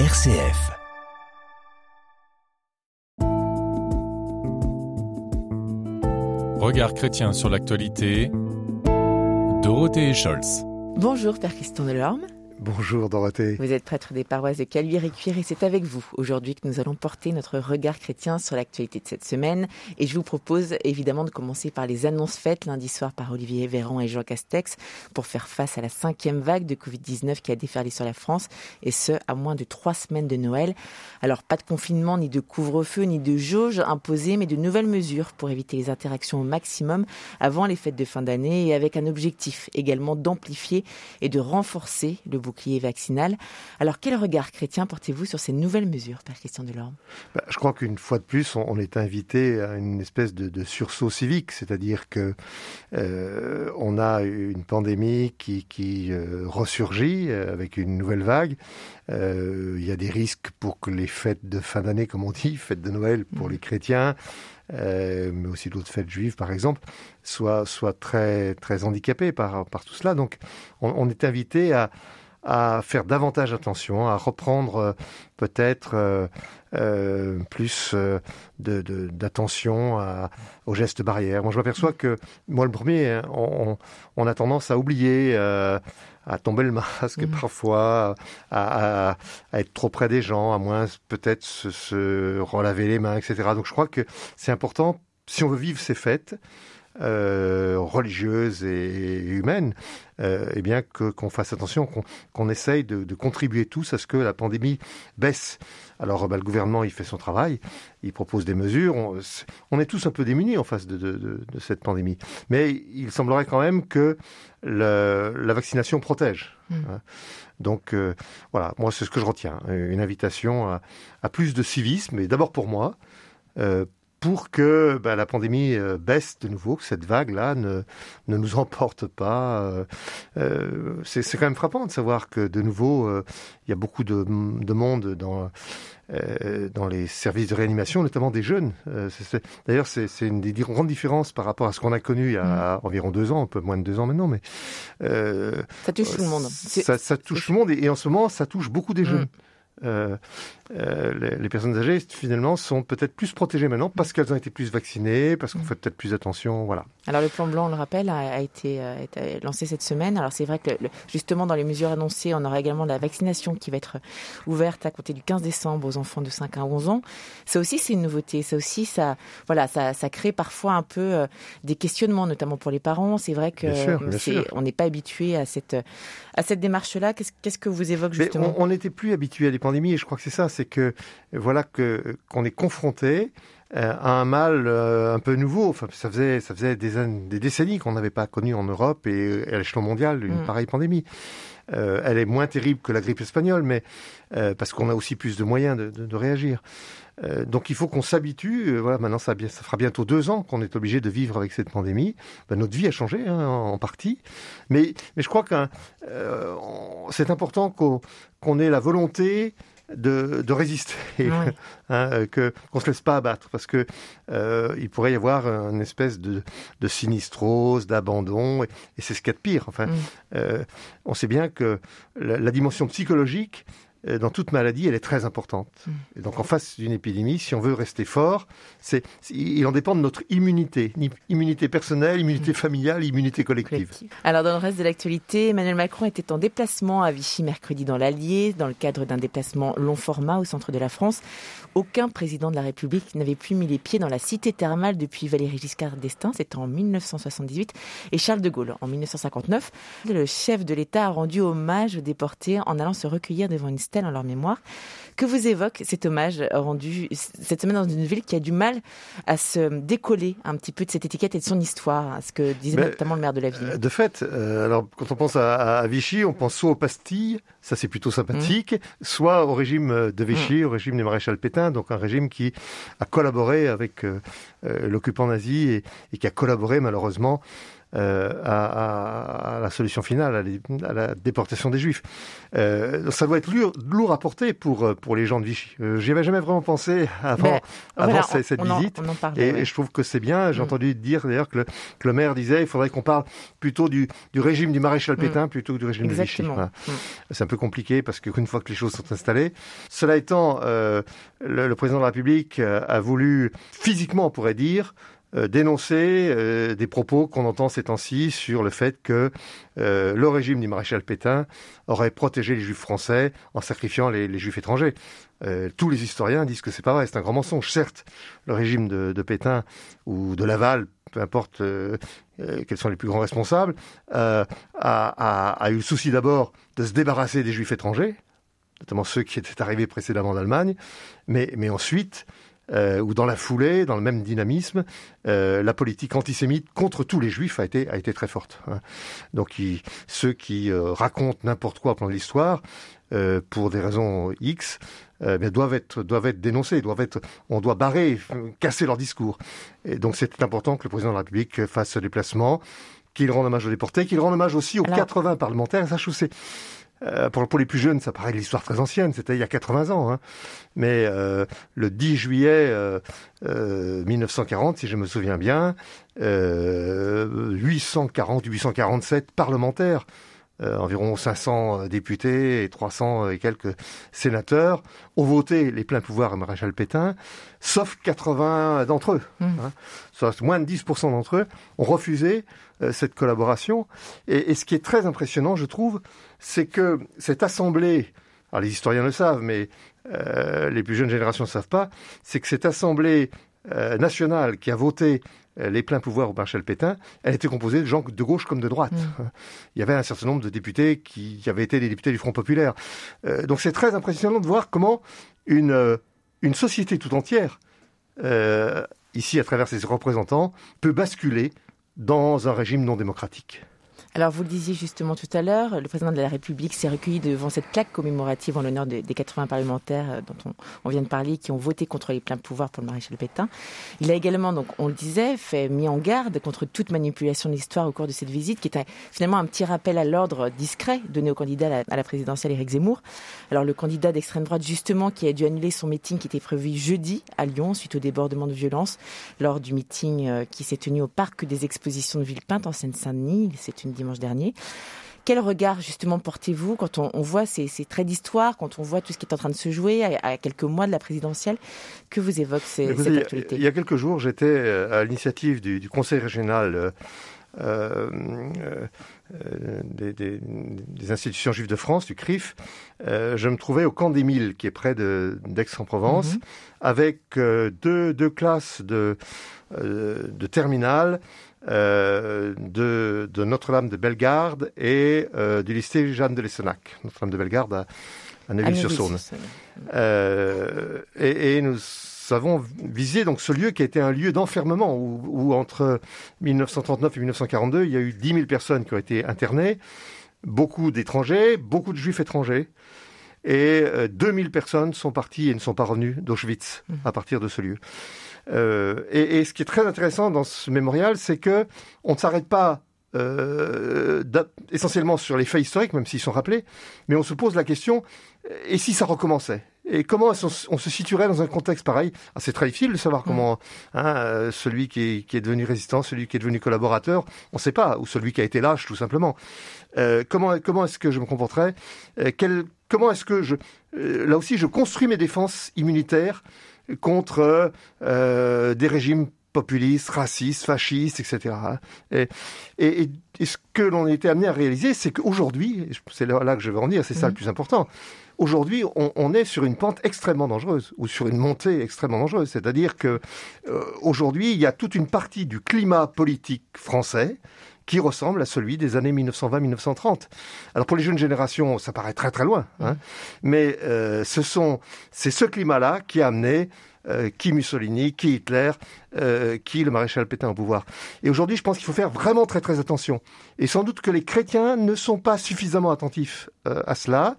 RCF. Regard chrétien sur l'actualité. Dorothée Scholz. Bonjour Père Christian Delorme. Bonjour Dorothée. Vous êtes prêtre des paroisses de Caluire et Cuire et c'est avec vous aujourd'hui que nous allons porter notre regard chrétien sur l'actualité de cette semaine. Et je vous propose évidemment de commencer par les annonces faites lundi soir par Olivier Véran et Jean Castex pour faire face à la cinquième vague de Covid-19 qui a déferlé sur la France et ce, à moins de trois semaines de Noël. Alors pas de confinement, ni de couvre-feu, ni de jauge imposée, mais de nouvelles mesures pour éviter les interactions au maximum avant les fêtes de fin d'année et avec un objectif également d'amplifier et de renforcer le bouclier vaccinal. Alors quel regard chrétien portez-vous sur ces nouvelles mesures, Père Christian Delorme? Bah, Je crois qu'une fois de plus, on, est invité à une espèce de, sursaut civique, c'est-à-dire que euh, on a une pandémie qui, euh, ressurgit euh, avec une nouvelle vague. Il y a des risques pour que les fêtes de fin d'année, comme on dit, fêtes de Noël pour mm. les chrétiens, mais aussi d'autres fêtes juives, par exemple, soient, très, très handicapées par, par tout cela. Donc, on est invité à, à faire davantage attention, à reprendre euh, peut-être euh, euh, plus d'attention aux gestes barrières. Moi, je m'aperçois que, moi, le premier, hein, on, a tendance à oublier, à tomber le masque mmh. parfois, à, être trop près des gens, à moins peut-être se, se relaver les mains, etc. Donc, je crois que c'est important, si on veut vivre ces fêtes, euh, religieuse et humaine, euh, eh bien que qu'on fasse attention, qu'on essaye de, de, contribuer tous à ce que la pandémie baisse. Alors bah, le gouvernement il fait son travail, il propose des mesures. On, on est tous un peu démunis en face de, de, de, cette pandémie, mais il semblerait quand même que le, la vaccination protège. Mmh. Hein. Donc euh, voilà, moi c'est ce que je retiens, une invitation à, à plus de civisme, et d'abord pour moi, euh, pour que bah, la pandémie euh, baisse de nouveau, que cette vague-là ne, ne nous emporte pas. Euh, euh c'est quand même frappant de savoir que de nouveau, euh, il y a beaucoup de, de monde dans, dans les services de réanimation, notamment des jeunes. D'ailleurs, c'est une des grandes différences par rapport à ce qu'on a connu il y a mmh. environ deux ans, un peu moins de deux ans maintenant, mais ça touche tout le monde. Ça, ça touche tout le monde et, en ce moment, ça touche beaucoup des mmh. jeunes. Euh, euh, les, personnes âgées finalement sont peut-être plus protégées maintenant parce qu'elles ont été plus vaccinées, parce qu'on mm. fait peut-être plus attention, voilà. Alors le plan blanc, on le rappelle, a, été, lancé cette semaine. Alors c'est vrai que justement dans les mesures annoncées, on aura également la vaccination qui va être ouverte à compter du 15 décembre aux enfants de 5 à 11 ans. Ça aussi c'est une nouveauté. Ça aussi ça, voilà, ça, ça crée parfois un peu euh, des questionnements, notamment pour les parents. C'est vrai que on n'est pas habitué à cette à cette démarche-là. Qu'est-ce que vous évoquez justement? On n'était plus habitué à des pandémies et je crois que c'est ça, c'est que voilà que qu'on est confronté euh, à un mal euh, un peu nouveau. Enfin, ça faisait ça faisait des, des décennies qu'on n'avait pas connu en Europe et à l'échelon mondial une mm. pareille pandémie. Euh, elle est moins terrible que la grippe espagnole, mais parce qu'on a aussi plus de moyens de, réagir. Euh, donc il faut qu'on s'habitue. Euh, voilà, maintenant ça, ça, fera bientôt deux ans qu'on est obligé de vivre avec cette pandémie. Ben, notre vie a changé hein, en, partie, mais, je crois que euh, c'est important qu'on ait la volonté de, de résister, hein, que qu'on se laisse pas abattre, parce que euh, il pourrait y avoir une espèce de, de sinistrose, d'abandon, et, c'est ce qu'il y a de pire. Enfin, mm. euh, on sait bien que la, la dimension psychologique euh, dans toute maladie, elle est très importante. Mm. Et donc, en face d'une épidémie, si on veut rester fort, c'est, il en dépend de notre immunité, immunité personnelle, immunité mm. familiale, immunité collective. Alors, dans le reste de l'actualité, Emmanuel Macron était en déplacement à Vichy mercredi dans l'Allier, dans le cadre d'un déplacement long format au centre de la France. Aucun président de la République n'avait plus mis les pieds dans la cité thermale depuis Valéry Giscard d'Estaing, c'était en 1978, et Charles de Gaulle en 1959. Le chef de l'État a rendu hommage aux déportés en allant se recueillir devant une en leur mémoire. Que vous évoque cet hommage rendu cette semaine dans une ville qui a du mal à se décoller un petit peu de cette étiquette et de son histoire, ce que disait notamment le maire de la ville. De fait, euh, alors quand on pense à, Vichy, on pense soit aux pastilles, ça c'est plutôt sympathique, mmh. soit au régime de Vichy, mmh. au régime des maréchal Pétain, donc un régime qui a collaboré avec euh, euh, l'occupant nazi et, et, qui a collaboré malheureusement à, la solution finale, à, la déportation des Juifs. ça doit être lourd, à porter pour pour les gens de Vichy. J'y avais jamais vraiment pensé avant avant cette, visite, et, je trouve que c'est bien. J'ai mm. entendu dire d'ailleurs que, le, maire disait il faudrait qu'on parle plutôt du, du régime du maréchal mm. Pétain plutôt que du régime de Vichy. Mm. C'est un peu compliqué parce qu'une fois que les choses sont installées, cela étant, le, le président de la République a voulu physiquement, on pourrait dire, euh, dénoncer euh, des propos qu'on entend ces temps-ci sur le fait que euh, le régime du maréchal Pétain aurait protégé les juifs français en sacrifiant les, juifs étrangers. tous les historiens disent que c'est pas vrai, c'est un grand mensonge. Certes, le régime de, Pétain ou de Laval, peu importe quels sont les plus grands responsables, a, eu le souci d'abord de se débarrasser des juifs étrangers, notamment ceux qui étaient arrivés précédemment d'Allemagne, mais ensuite euh, ou dans la foulée, dans le même dynamisme, euh, la politique antisémite contre tous les juifs a été, a été très forte. Hein. Donc ceux qui euh, racontent n'importe quoi pendant l'histoire, pour des raisons X, doivent être doivent être dénoncés, doivent être, on doit barrer, casser leur discours. Et donc c'est important que le président de la République fasse ce déplacement, qu'il rende hommage aux déportés, qu'il rende hommage aussi aux 80 parlementaires. Ça, je euh, pour, pour, les plus jeunes, ça paraît l'histoire très ancienne, c'était il y a 80 ans. Hein. Mais euh, le 10 juillet euh, 1940, euh, si je me souviens bien, 840-847 parlementaires, environ 500 députés et 300 et quelques sénateurs, ont voté les pleins pouvoirs à Maréchal Pétain, sauf 80 d'entre eux. Mmh. Hein. moins de 10% d'entre eux ont refusé cette collaboration. Et, et, ce qui est très impressionnant, je trouve, c'est que cette assemblée, alors les historiens le savent, mais euh, les plus jeunes générations ne savent pas, c'est que cette assemblée euh, nationale qui a voté euh, les pleins pouvoirs au Marshal Pétain, elle était composée de gens de gauche comme de droite. Mm. Il y avait un certain nombre de députés qui, avaient été des députés du Front populaire. donc c'est très impressionnant de voir comment une, une société tout entière, ici à travers ses représentants, peut basculer dans un régime non démocratique. Alors, vous le disiez justement tout à l'heure, le président de la République s'est recueilli devant cette plaque commémorative en l'honneur des, 80 parlementaires euh, dont on, vient de parler, qui ont voté contre les pleins pouvoirs pour le maréchal Pétain. Il a également, donc, on le disait, fait mis en garde contre toute manipulation de l'histoire au cours de cette visite, qui est finalement un petit rappel à l'ordre discret donné au candidat à la, présidentielle Éric Zemmour. Alors, le candidat d'extrême droite, justement, qui a dû annuler son meeting qui était prévu jeudi à Lyon suite au débordement de violence lors du meeting euh, qui s'est tenu au parc des expositions de Villepinte en Seine-Saint-Denis. C'est une dimanche dernier. Quel regard justement portez-vous quand on, voit ces, traits d'histoire, quand on voit tout ce qui est en train de se jouer à, quelques mois de la présidentielle? Que vous évoque cette actualité? Il y a quelques jours, j'étais euh, à l'initiative du, Conseil régional euh, euh, des, institutions juives de France, du CRIF. je me trouvais au camp des Milles, qui est près d'Aix-en-Provence, mhm. avec deux, deux, classes de, de terminale euh, de, de Notre-Dame de Bellegarde et euh, du lycée Jeanne de Lessenac, Notre-Dame de Bellegarde à, à Neuville-sur-Saône. Euh, et, et, nous avons visé donc ce lieu qui a été un lieu d'enfermement où, où, entre 1939 et 1942, il y a eu 10 000 personnes qui ont été internées, beaucoup d'étrangers, beaucoup de juifs étrangers. Et 2000 personnes sont parties et ne sont pas revenues d'Auschwitz mmh. à partir de ce lieu. Euh, et, et, ce qui est très intéressant dans ce mémorial, c'est que on ne s'arrête pas euh, essentiellement sur les faits historiques, même s'ils sont rappelés, mais on se pose la question et si ça recommençait? Et comment on, se situerait dans un contexte pareil? Ah, C'est très difficile de savoir mm. comment hein, euh, celui qui est, qui est, devenu résistant, celui qui est devenu collaborateur, on ne sait pas, ou celui qui a été lâche tout simplement. Euh, comment comment est-ce que je me comporterais euh, quel, Comment est-ce que je euh, là aussi je construis mes défenses immunitaires contre des régimes populistes, racistes, fascistes, etc. Et, et, et ce que l'on a été amené à réaliser, c'est qu'aujourd'hui, c'est là que je veux en dire, c'est ça le mhm. plus important, aujourd'hui, on, on, est sur une pente extrêmement dangereuse, ou sur une montée extrêmement dangereuse. C'est-à-dire que euh, aujourd'hui, il y a toute une partie du climat politique français qui ressemble à celui des années 1920-1930. Alors pour les jeunes générations, ça paraît très très loin, hein, mais euh, ce sont c'est ce climat-là qui a amené euh, qui Mussolini, qui Hitler, euh, qui le maréchal Pétain au pouvoir. Et aujourd'hui, je pense qu'il faut faire vraiment très très attention. Et sans doute que les chrétiens ne sont pas suffisamment attentifs euh, à cela,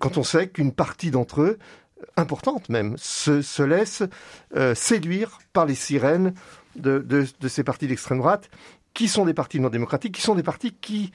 quand on sait qu'une partie d'entre eux, importante même, se, se laisse séduire par les sirènes de, de, de ces partis d'extrême droite qui sont des partis non démocratiques, qui sont des partis qui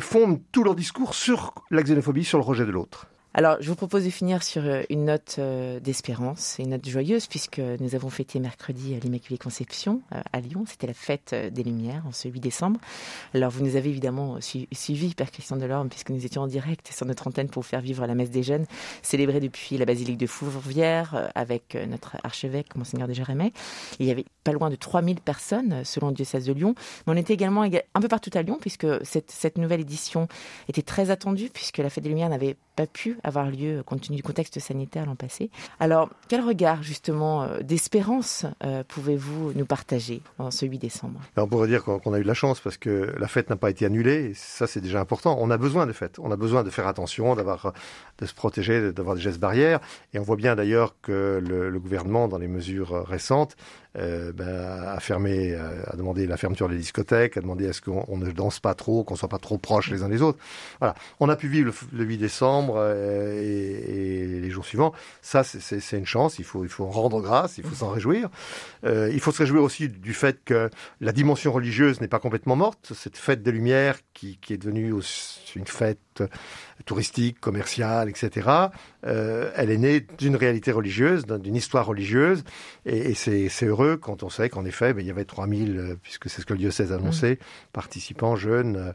fondent tout leur discours sur la xénophobie, sur le rejet de l'autre. Alors, je vous propose de finir sur euh, une note euh, d'espérance, une note joyeuse, puisque nous avons fêté mercredi euh, l'Immaculée Conception à Lyon. C'était la fête des Lumières en ce 8 décembre. Alors, vous nous avez évidemment suivi, Père Christian Delorme, puisque nous étions en direct sur notre antenne pour faire vivre la messe des jeunes, célébrée depuis la basilique de Fourvière avec notre archevêque, Monseigneur de Jérémie. Il y avait pas loin de 3000 personnes selon le diocèse de Lyon. Mais on était également un peu partout à Lyon, puisque cette, cette nouvelle édition était très attendue, puisque la fête des Lumières n'avait pas pu avoir lieu compte tenu du contexte sanitaire l'an passé. Alors, quel regard justement euh, d'espérance euh, pouvez-vous nous partager en ce 8 décembre? On pourrait dire qu'on a eu de la chance parce que la fête n'a pas été annulée. Ça, c'est déjà important. On a besoin de fêtes. On a besoin de faire attention, d'avoir, de se protéger, d'avoir des gestes barrières. Et on voit bien d'ailleurs que le, gouvernement, dans les mesures récentes, euh, ben, à euh, la fermeture des discothèques, à demander à ce qu'on ne danse pas trop, qu'on soit pas trop proches les uns des autres. Voilà, on a pu vivre le, 8 décembre euh, et, les jours suivants. Ça, c'est une chance. Il faut, il faut en rendre grâce. Il faut s'en réjouir. il faut se réjouir aussi du fait que la dimension religieuse n'est pas complètement morte. Cette fête des Lumières qui, qui est devenue une fête touristique, commerciale, etc. Euh, elle est née d'une réalité religieuse, d'une histoire religieuse, et, c'est heureux quand on sait qu'en effet, ben, il y avait 3000, euh, puisque c'est ce que le diocèse annonçait, mmh. participants jeunes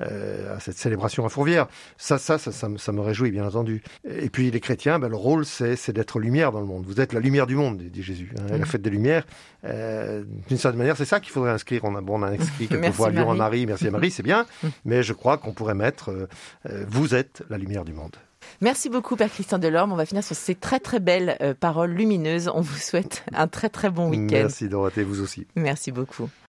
euh, à cette célébration à Fourvière. Ça, ça, ça, ça, me réjouit, bien entendu. Et puis les chrétiens, ben, le rôle, c'est d'être lumière dans le monde. Vous êtes la lumière du monde, dit Jésus. Hein, La mmh. fête des Lumières, d'une certaine manière, c'est ça qu'il faudrait inscrire. On a, bon, on a inscrit quelquefois Lyon à Marie, merci à Marie, c'est bien, mais je crois qu'on pourrait mettre vous êtes la lumière du monde. Merci beaucoup, Père Christian Delorme. On va finir sur ces très très belles euh, paroles lumineuses. On vous souhaite un très très bon week-end. Merci Dorothée, vous aussi. Merci beaucoup.